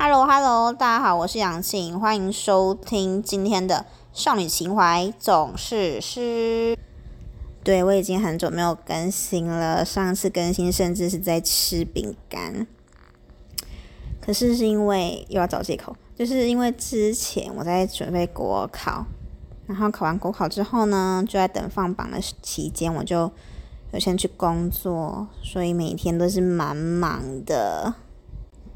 Hello Hello，大家好，我是杨庆，欢迎收听今天的少女情怀总是诗。对我已经很久没有更新了，上次更新甚至是在吃饼干。可是是因为又要找借口，就是因为之前我在准备国考，然后考完国考之后呢，就在等放榜的期间，我就有先去工作，所以每天都是蛮忙的。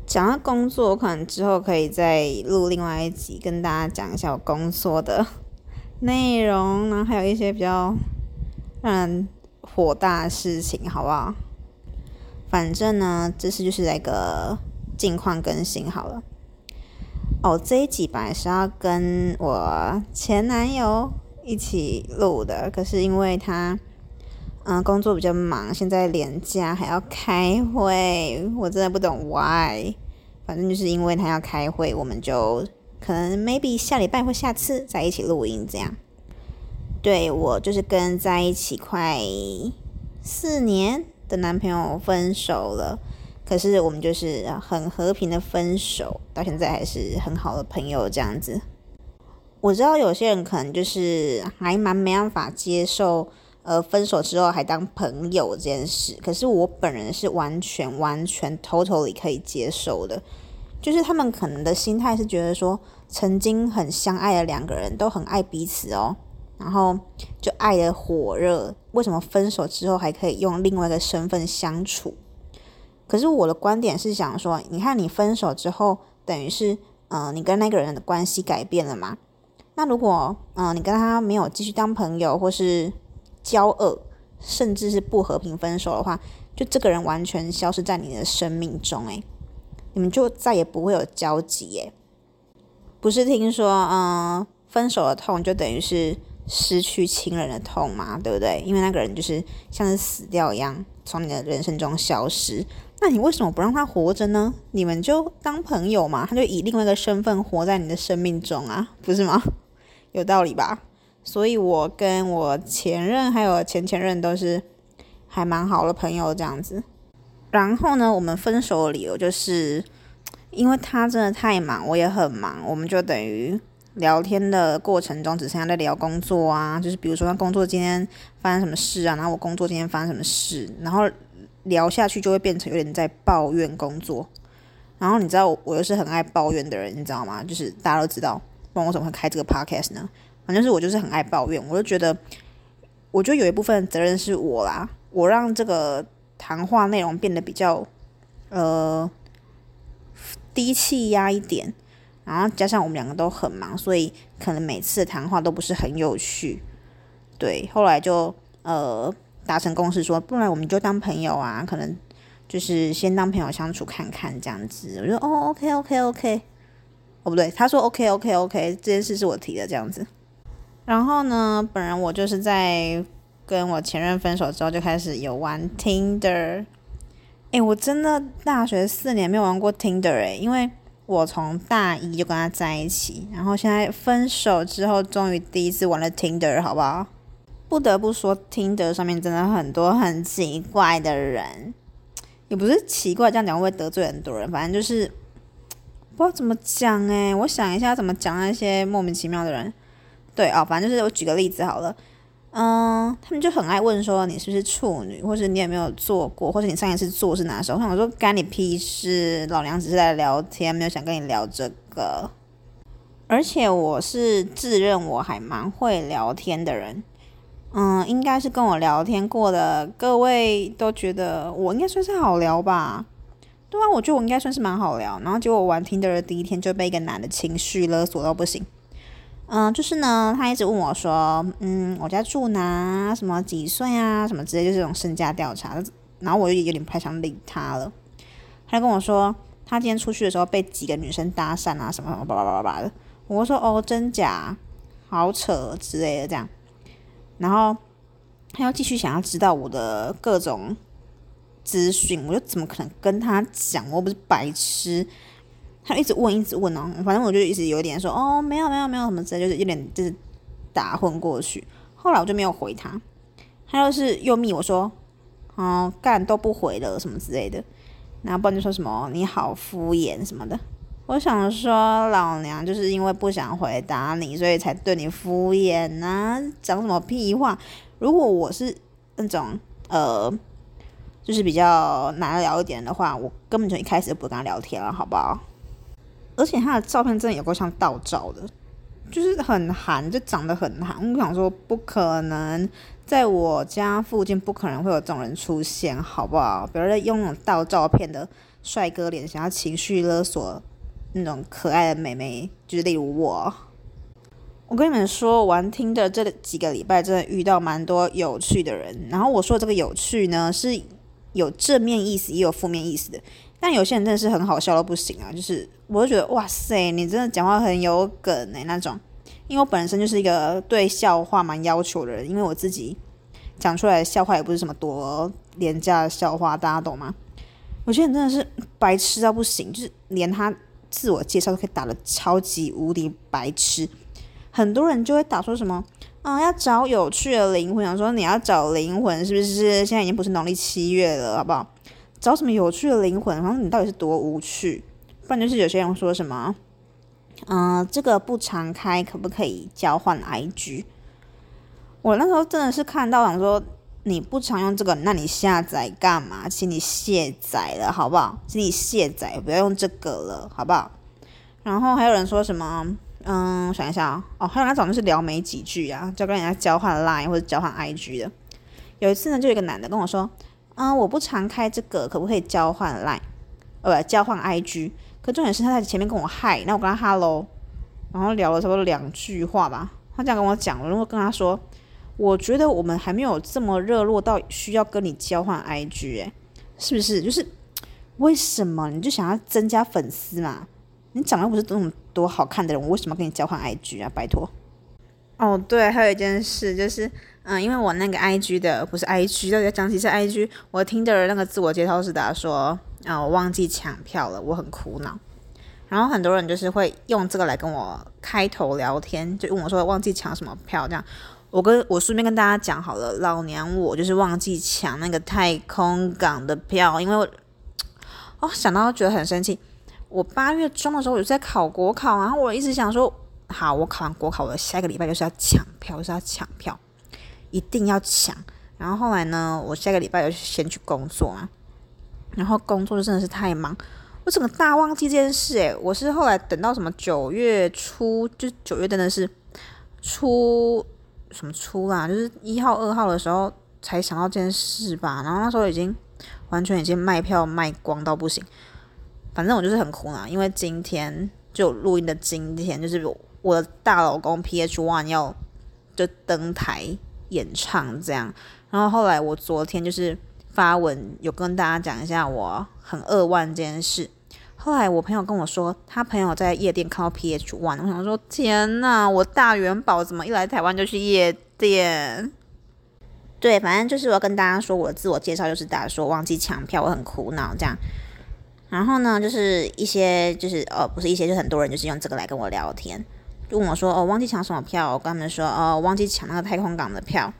讲到工作，可能之后可以再录另外一集，跟大家讲一下我工作的 内容，然后还有一些比较让人火大的事情，好不好？反正呢，这次就是来个近况更新好了。哦，这一集本来是要跟我前男友一起录的，可是因为他嗯工作比较忙，现在连假还要开会，我真的不懂 why。反正就是因为他要开会，我们就可能 maybe 下礼拜或下次在一起录音这样。对我就是跟在一起快四年的男朋友分手了，可是我们就是很和平的分手，到现在还是很好的朋友这样子。我知道有些人可能就是还蛮没办法接受。呃，分手之后还当朋友这件事，可是我本人是完全完全 totally 可以接受的。就是他们可能的心态是觉得说，曾经很相爱的两个人都很爱彼此哦，然后就爱的火热，为什么分手之后还可以用另外一个身份相处？可是我的观点是想说，你看你分手之后，等于是，嗯，你跟那个人的关系改变了嘛？那如果，嗯，你跟他没有继续当朋友，或是交恶，甚至是不和平分手的话，就这个人完全消失在你的生命中，诶，你们就再也不会有交集，耶。不是听说，嗯，分手的痛就等于是失去亲人的痛嘛，对不对？因为那个人就是像是死掉一样，从你的人生中消失。那你为什么不让他活着呢？你们就当朋友嘛，他就以另外一个身份活在你的生命中啊，不是吗？有道理吧？所以，我跟我前任还有前前任都是还蛮好的朋友这样子。然后呢，我们分手的理由就是因为他真的太忙，我也很忙，我们就等于聊天的过程中只剩下在聊工作啊，就是比如说他工作今天发生什么事啊，然后我工作今天发生什么事，然后聊下去就会变成有点在抱怨工作。然后你知道我又是很爱抱怨的人，你知道吗？就是大家都知道，不然我怎么会开这个 podcast 呢？反正是我就是很爱抱怨，我就觉得，我觉得有一部分责任是我啦，我让这个谈话内容变得比较呃低气压一点，然后加上我们两个都很忙，所以可能每次谈话都不是很有趣。对，后来就呃达成共识说，不然我们就当朋友啊，可能就是先当朋友相处看看这样子。我就哦，OK OK OK，哦不对，他说 OK OK OK，这件事是我提的这样子。然后呢，本人我就是在跟我前任分手之后就开始有玩 Tinder。哎，我真的大学四年没有玩过 Tinder 哎，因为我从大一就跟他在一起，然后现在分手之后，终于第一次玩了 Tinder，好不好？不得不说，Tinder 上面真的很多很奇怪的人，也不是奇怪，这样讲会得罪很多人，反正就是不知道怎么讲哎。我想一下怎么讲那些莫名其妙的人。对哦，反正就是我举个例子好了，嗯，他们就很爱问说你是不是处女，或是你有没有做过，或者你上一次做是哪时候？我想说干你屁事，老娘只是在聊天，没有想跟你聊这个。而且我是自认我还蛮会聊天的人，嗯，应该是跟我聊天过的各位都觉得我应该算是好聊吧？对啊，我觉得我应该算是蛮好聊。然后结果我玩听的第一天就被一个男的情绪勒索到不行。嗯，就是呢，他一直问我说，嗯，我家住哪？什么几岁啊？什么之类，就是这种身家调查。然后我就有点不太想理他了。他就跟我说，他今天出去的时候被几个女生搭讪啊，什么什么叭叭叭叭叭的。我说哦，真假？好扯之类的这样。然后他又继续想要知道我的各种资讯，我就怎么可能跟他讲？我不是白痴。他一直问，一直问哦，反正我就一直有点说哦，没有没有没有什么之类，就是有点就是打混过去。后来我就没有回他，他又是又密我说，哦干都不回了什么之类的，然后不然就说什么你好敷衍什么的。我想说，老娘就是因为不想回答你，所以才对你敷衍呐，讲什么屁话？如果我是那种呃，就是比较难聊一点的话，我根本就一开始就不跟他聊天了，好不好？而且他的照片真的有够像盗照的，就是很韩，就长得很韩。我想说，不可能，在我家附近不可能会有这种人出现，好不好？比如说用那种盗照片的帅哥脸，想要情绪勒索那种可爱的美眉，就是例如我。我跟你们说，玩听的这几个礼拜，真的遇到蛮多有趣的人。然后我说这个有趣呢，是有正面意思，也有负面意思的。但有些人真的是很好笑到不行啊！就是我就觉得哇塞，你真的讲话很有梗诶那种。因为我本身就是一个对笑话蛮要求的人，因为我自己讲出来的笑话也不是什么多廉价的笑话，大家懂吗？有些人真的是白痴到不行，就是连他自我介绍都可以打的超级无敌白痴。很多人就会打说什么，嗯，要找有趣的灵魂，想说你要找灵魂是不是？现在已经不是农历七月了，好不好？找什么有趣的灵魂？然后你到底是多无趣？不然就是有些人说什么，嗯，这个不常开，可不可以交换 IG？我那时候真的是看到想说，你不常用这个，那你下载干嘛？请你卸载了，好不好？请你卸载，不要用这个了，好不好？然后还有人说什么，嗯，想一下哦，还有那种就是聊没几句啊，就跟人家交换 Line 或者交换 IG 的。有一次呢，就有一个男的跟我说。嗯，我不常开这个，可不可以交换 line？呃，交换 IG。可重点是他在前面跟我嗨，那我跟他 hello，然后聊了差不多两句话吧。他这样跟我讲，我如果跟他说，我觉得我们还没有这么热络到需要跟你交换 IG，哎，是不是？就是为什么你就想要增加粉丝嘛？你长得不是那么多好看的人，我为什么跟你交换 IG 啊？拜托。哦，对，还有一件事就是。嗯，因为我那个 I G 的不是 I G，大家讲起是 I G，我听的那个自我介绍是打说，啊，我忘记抢票了，我很苦恼。然后很多人就是会用这个来跟我开头聊天，就问我说忘记抢什么票这样。我跟我顺便跟大家讲好了，老娘我就是忘记抢那个太空港的票，因为我哦想到觉得很生气。我八月中的时候我就在考国考，然后我一直想说，好，我考完国考，我下一个礼拜就是要抢票，就是要抢票。一定要抢，然后后来呢，我下个礼拜就先去工作啊，然后工作就真的是太忙，我整个大忘记这件事诶，我是后来等到什么九月初，就九月真的是初什么初啦，就是一号二号的时候才想到这件事吧，然后那时候已经完全已经卖票卖光到不行，反正我就是很苦恼，因为今天就录音的今天，就是我我的大老公 P H One 要就登台。演唱这样，然后后来我昨天就是发文有跟大家讲一下我很扼腕这件事。后来我朋友跟我说，他朋友在夜店看到 PH One，我想说天呐，我大元宝怎么一来台湾就去夜店？对，反正就是我跟大家说我的自我介绍，就是大家说忘记抢票，我很苦恼这样。然后呢，就是一些就是呃不是一些，就很多人就是用这个来跟我聊天。就问我说：“哦，忘记抢什么票？”我跟他们说：“哦，忘记抢那个太空港的票。”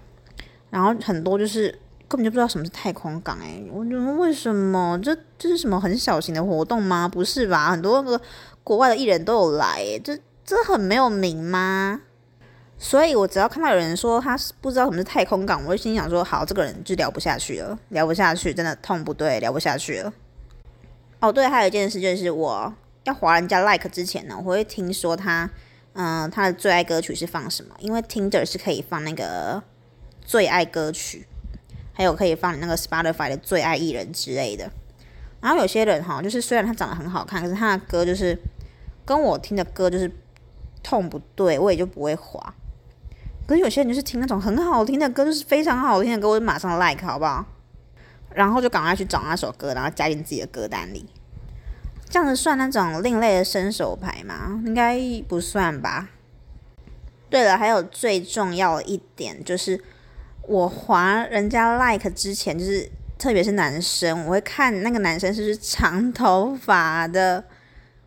然后很多就是根本就不知道什么是太空港，哎，我觉得为什么？这这是什么很小型的活动吗？不是吧？很多个国外的艺人都有来，这这很没有名吗？所以我只要看到有人说他是不知道什么是太空港，我就心想说：“好，这个人就聊不下去了，聊不下去，真的痛不对，聊不下去了。”哦，对，还有一件事就是我要划人家 like 之前呢，我会听说他。嗯，他的最爱歌曲是放什么？因为 Tinder 是可以放那个最爱歌曲，还有可以放你那个 Spotify 的最爱艺人之类的。然后有些人哈，就是虽然他长得很好看，可是他的歌就是跟我听的歌就是痛不对，我也就不会滑。可是有些人就是听那种很好听的歌，就是非常好听的歌，我就马上 like 好不好？然后就赶快去找那首歌，然后加进自己的歌单里。这样子算那种另类的伸手牌吗？应该不算吧。对了，还有最重要一点就是，我划人家 like 之前，就是特别是男生，我会看那个男生是不是长头发的。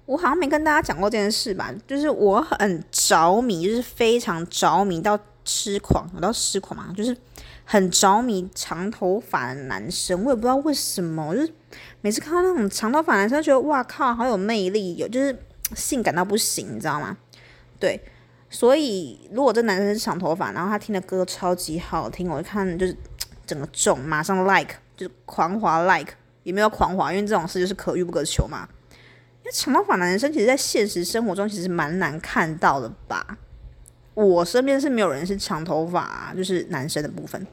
我好像没跟大家讲过这件事吧？就是我很着迷，就是非常着迷到痴狂，我到痴狂嘛，就是很着迷长头发的男生，我也不知道为什么，就是每次看到那种长头发男生，觉得哇靠，好有魅力，有就是性感到不行，你知道吗？对，所以如果这男生是长头发，然后他听的歌超级好听，我一看就是整个中，马上 like，就是狂滑 like，也没有狂滑，因为这种事就是可遇不可求嘛。因为长头发男生其实，在现实生活中其实蛮难看到的吧。我身边是没有人是长头发，就是男生的部分。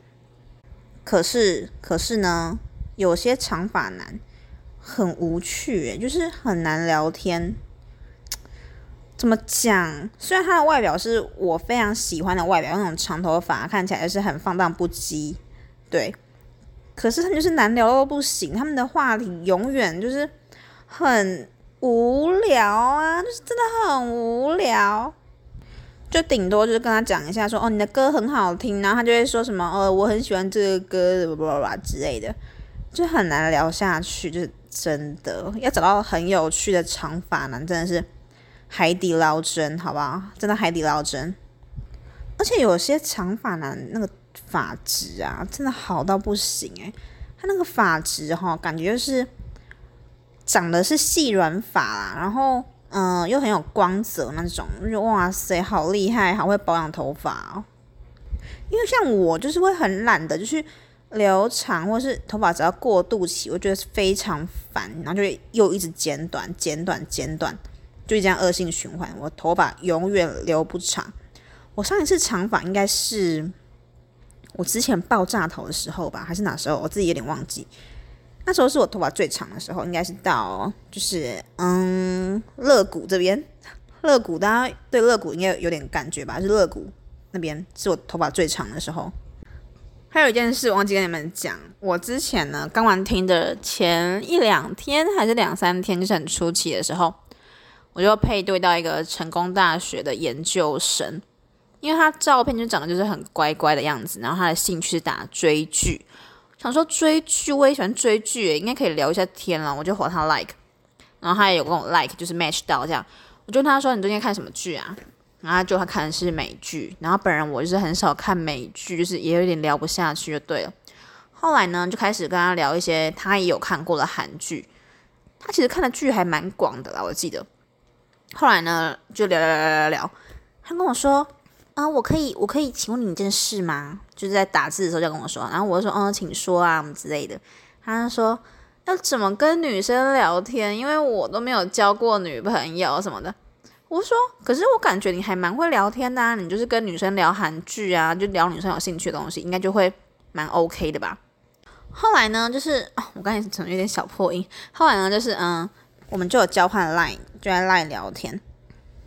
可是，可是呢，有些长发男很无趣，就是很难聊天。怎么讲？虽然他的外表是我非常喜欢的外表，那种长头发看起来是很放荡不羁，对。可是他们就是难聊到不行，他们的话题永远就是很无聊啊，就是真的很无聊。就顶多就是跟他讲一下，说哦你的歌很好听，然后他就会说什么哦我很喜欢这个歌，巴拉巴拉之类的，就很难聊下去，就是真的要找到很有趣的长发男，真的是海底捞针，好不好？真的海底捞针。而且有些长发男那个发质啊，真的好到不行诶，他那个发质哈，感觉就是长的是细软发啦，然后。嗯，又很有光泽那种，就哇塞，好厉害，好会保养头发哦。因为像我就是会很懒的，就是留长，或是头发只要过渡期，我觉得非常烦，然后就又一直剪短、剪短、剪短，就这样恶性循环，我头发永远留不长。我上一次长发应该是我之前爆炸头的时候吧，还是哪时候？我自己有点忘记。那时候是我头发最长的时候，应该是到就是嗯肋骨这边，肋骨大家对肋骨应该有点感觉吧？是肋骨那边是我头发最长的时候。还有一件事忘记跟你们讲，我之前呢刚完听的前一两天还是两三天，就是很初期的时候，我就配对到一个成功大学的研究生，因为他照片就长得就是很乖乖的样子，然后他的兴趣是打追剧。想说追剧，我也喜欢追剧，应该可以聊一下天了。我就和他 like，然后他也有跟我 like，就是 match 到这样。我就跟他说：“你最近看什么剧啊？”然后就他看的是美剧，然后本人我就是很少看美剧，就是也有点聊不下去就对了。后来呢，就开始跟他聊一些他也有看过的韩剧。他其实看的剧还蛮广的啦，我记得。后来呢，就聊聊聊聊聊，他跟我说。啊，我可以，我可以请问你一件事吗？就是在打字的时候就跟我说，然后我就说，嗯，请说啊，什么之类的。他说要怎么跟女生聊天，因为我都没有交过女朋友什么的。我说，可是我感觉你还蛮会聊天的，啊，你就是跟女生聊韩剧啊，就聊女生有兴趣的东西，应该就会蛮 OK 的吧。后来呢，就是我刚才可能有点小破音。后来呢，就是嗯，我们就有交换 Line，就在 Line 聊天，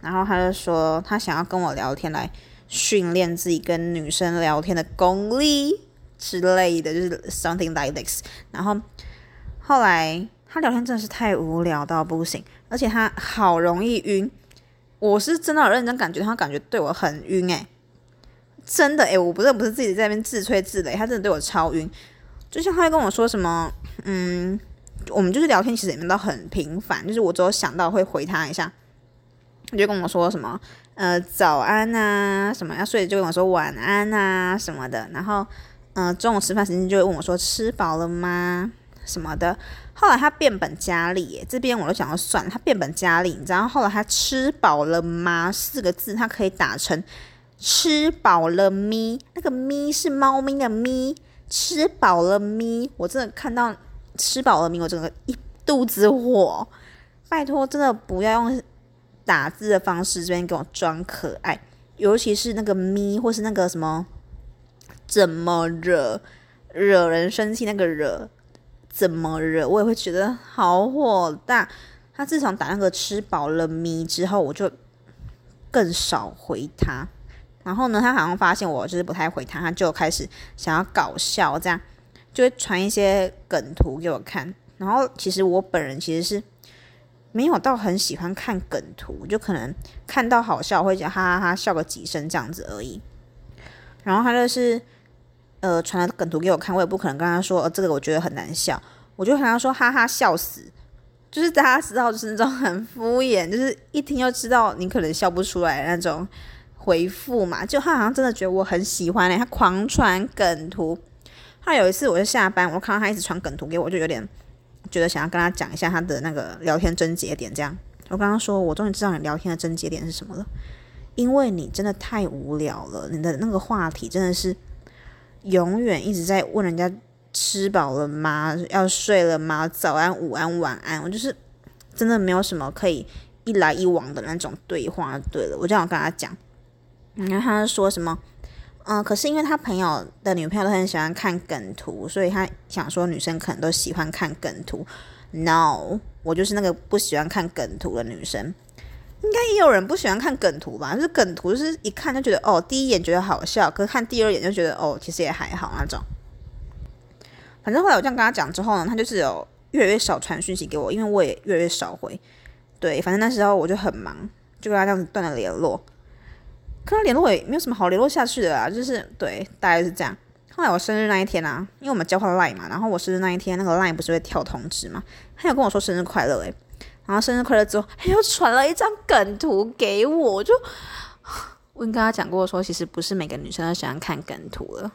然后他就说他想要跟我聊天来。训练自己跟女生聊天的功力之类的，就是 something like this。然后后来他聊天真的是太无聊到不行，而且他好容易晕。我是真的有认真感觉，他感觉对我很晕诶，真的诶，我不是不是自己在那边自吹自擂，他真的对我超晕。就像他跟我说什么，嗯，我们就是聊天，其实也没到很频繁，就是我只有想到会回他一下，他就跟我说什么。呃，早安啊，什么要睡就跟我说晚安啊什么的，然后，嗯，中午吃饭时间就会问我说吃饱了吗？什么的。后来他变本加厉，这边我都想要算，他变本加厉，你知道后来他吃饱了吗？四个字，他可以打成吃饱了咪，那个咪是猫咪的咪，吃饱了咪，我真的看到吃饱了咪，我整个一肚子火，拜托，真的不要用。打字的方式这边给我装可爱，尤其是那个咪或是那个什么怎么惹惹人生气那个惹怎么惹，我也会觉得好火大。他自从打那个吃饱了咪之后，我就更少回他。然后呢，他好像发现我就是不太回他，他就开始想要搞笑，这样就会传一些梗图给我看。然后其实我本人其实是。没有到很喜欢看梗图，就可能看到好笑会讲哈哈哈笑个几声这样子而已。然后他就是呃传了梗图给我看，我也不可能跟他说呃这个我觉得很难笑，我就跟他说哈哈笑死，就是大家知道就是那种很敷衍，就是一听就知道你可能笑不出来那种回复嘛，就他好像真的觉得我很喜欢嘞，他狂传梗图。他有一次我就下班，我看到他一直传梗图给我，就有点觉得想要跟他讲一下他的那个聊天症结点。这样，我刚刚说我终于知道你聊天的症结点是什么了，因为你真的太无聊了，你的那个话题真的是永远一直在问人家吃饱了吗？要睡了吗？早安、午安、晚安，我就是真的没有什么可以一来一往的那种对话。对了，我就想跟他讲，你看他说什么？嗯，可是因为他朋友的女朋友都很喜欢看梗图，所以他想说女生可能都喜欢看梗图。No，我就是那个不喜欢看梗图的女生。应该也有人不喜欢看梗图吧？就是梗图，就是一看就觉得哦，第一眼觉得好笑，可是看第二眼就觉得哦，其实也还好那种。反正后来我这样跟他讲之后呢，他就是有越来越少传讯息给我，因为我也越来越少回。对，反正那时候我就很忙，就跟他这样子断了联络。跟他联络也没有什么好联络下去的啦，就是对，大概是这样。后来我生日那一天啊，因为我们交换 line 嘛，然后我生日那一天，那个 line 不是会跳通知嘛，他有跟我说生日快乐诶，然后生日快乐之后，他又传了一张梗图给我，我就我跟他讲过说，其实不是每个女生都喜欢看梗图了。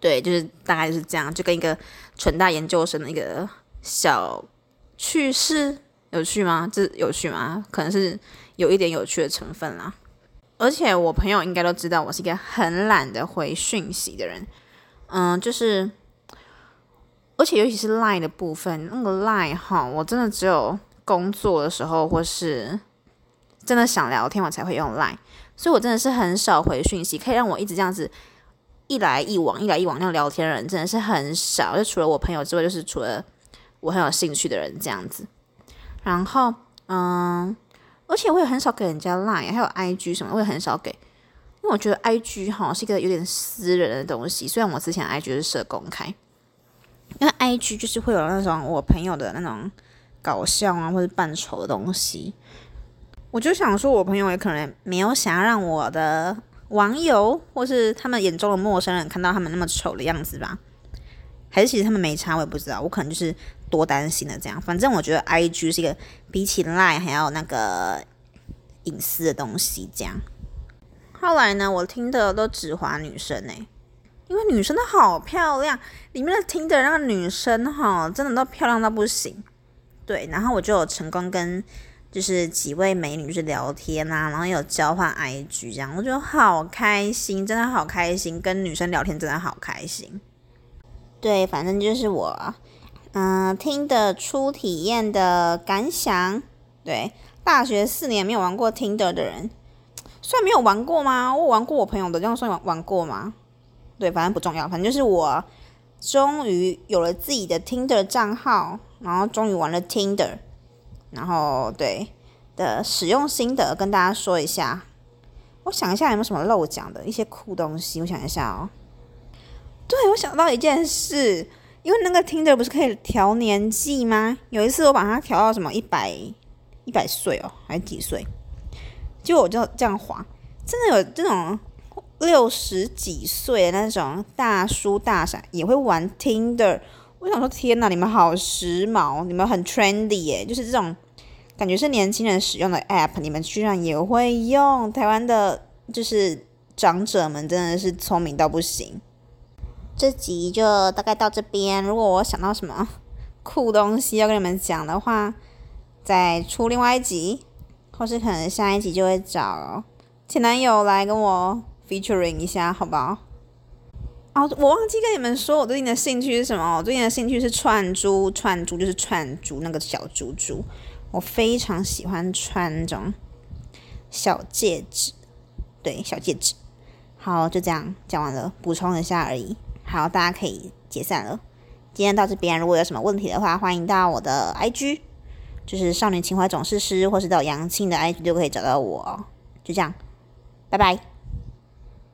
对，就是大概就是这样，就跟一个纯大研究生的一个小趣事，有趣吗？这有趣吗？可能是有一点有趣的成分啦。而且我朋友应该都知道，我是一个很懒得回讯息的人。嗯，就是，而且尤其是 Line 的部分，那个 Line 哈，我真的只有工作的时候或是真的想聊天，我才会用 Line。所以我真的是很少回讯息，可以让我一直这样子一来一往、一来一往那样聊天的人，真的是很少。就除了我朋友之外，就是除了我很有兴趣的人这样子。然后，嗯。而且我也很少给人家 Line，还有 IG 什么，我也很少给，因为我觉得 IG 哈是一个有点私人的东西。虽然我之前 IG 是设公开，因为 IG 就是会有那种我朋友的那种搞笑啊或者扮丑的东西。我就想说，我朋友也可能没有想要让我的网友或是他们眼中的陌生人看到他们那么丑的样子吧？还是其实他们没差，我也不知道。我可能就是。多担心的这样，反正我觉得 I G 是一个比起 Line 还要那个隐私的东西。这样，后来呢，我听的都只华女生哎，因为女生都好漂亮，里面的听的那个女生哈，真的都漂亮到不行。对，然后我就有成功跟就是几位美女去聊天啊，然后有交换 I G 这样，我觉得好开心，真的好开心，跟女生聊天真的好开心。对，反正就是我。嗯，听的初体验的感想，对，大学四年没有玩过 Tinder 的人，算没有玩过吗？我玩过我朋友的，这样算玩玩过吗？对，反正不重要，反正就是我终于有了自己的 Tinder 账号，然后终于玩了 Tinder，然后对的使用心得跟大家说一下。我想一下有没有什么漏讲的一些酷东西，我想一下哦。对，我想到一件事。因为那个听的不是可以调年纪吗？有一次我把它调到什么一百一百岁哦，还是几岁？就我就这样滑，真的有这种六十几岁那种大叔大婶也会玩 Tinder。我想说，天哪，你们好时髦，你们很 trendy 耶！就是这种感觉是年轻人使用的 app，你们居然也会用。台湾的，就是长者们真的是聪明到不行。这集就大概到这边。如果我想到什么酷东西要跟你们讲的话，再出另外一集，或是可能下一集就会找前男友来跟我 featuring 一下，好不好？哦，我忘记跟你们说，我最近的兴趣是什么？我最近的兴趣是串珠，串珠就是串珠那个小珠珠，我非常喜欢穿那种小戒指，对，小戒指。好，就这样讲完了，补充一下而已。好，大家可以解散了。今天到这边，如果有什么问题的话，欢迎到我的 IG，就是少年情怀总是诗，或是到杨庆的 IG 都可以找到我。就这样，拜拜。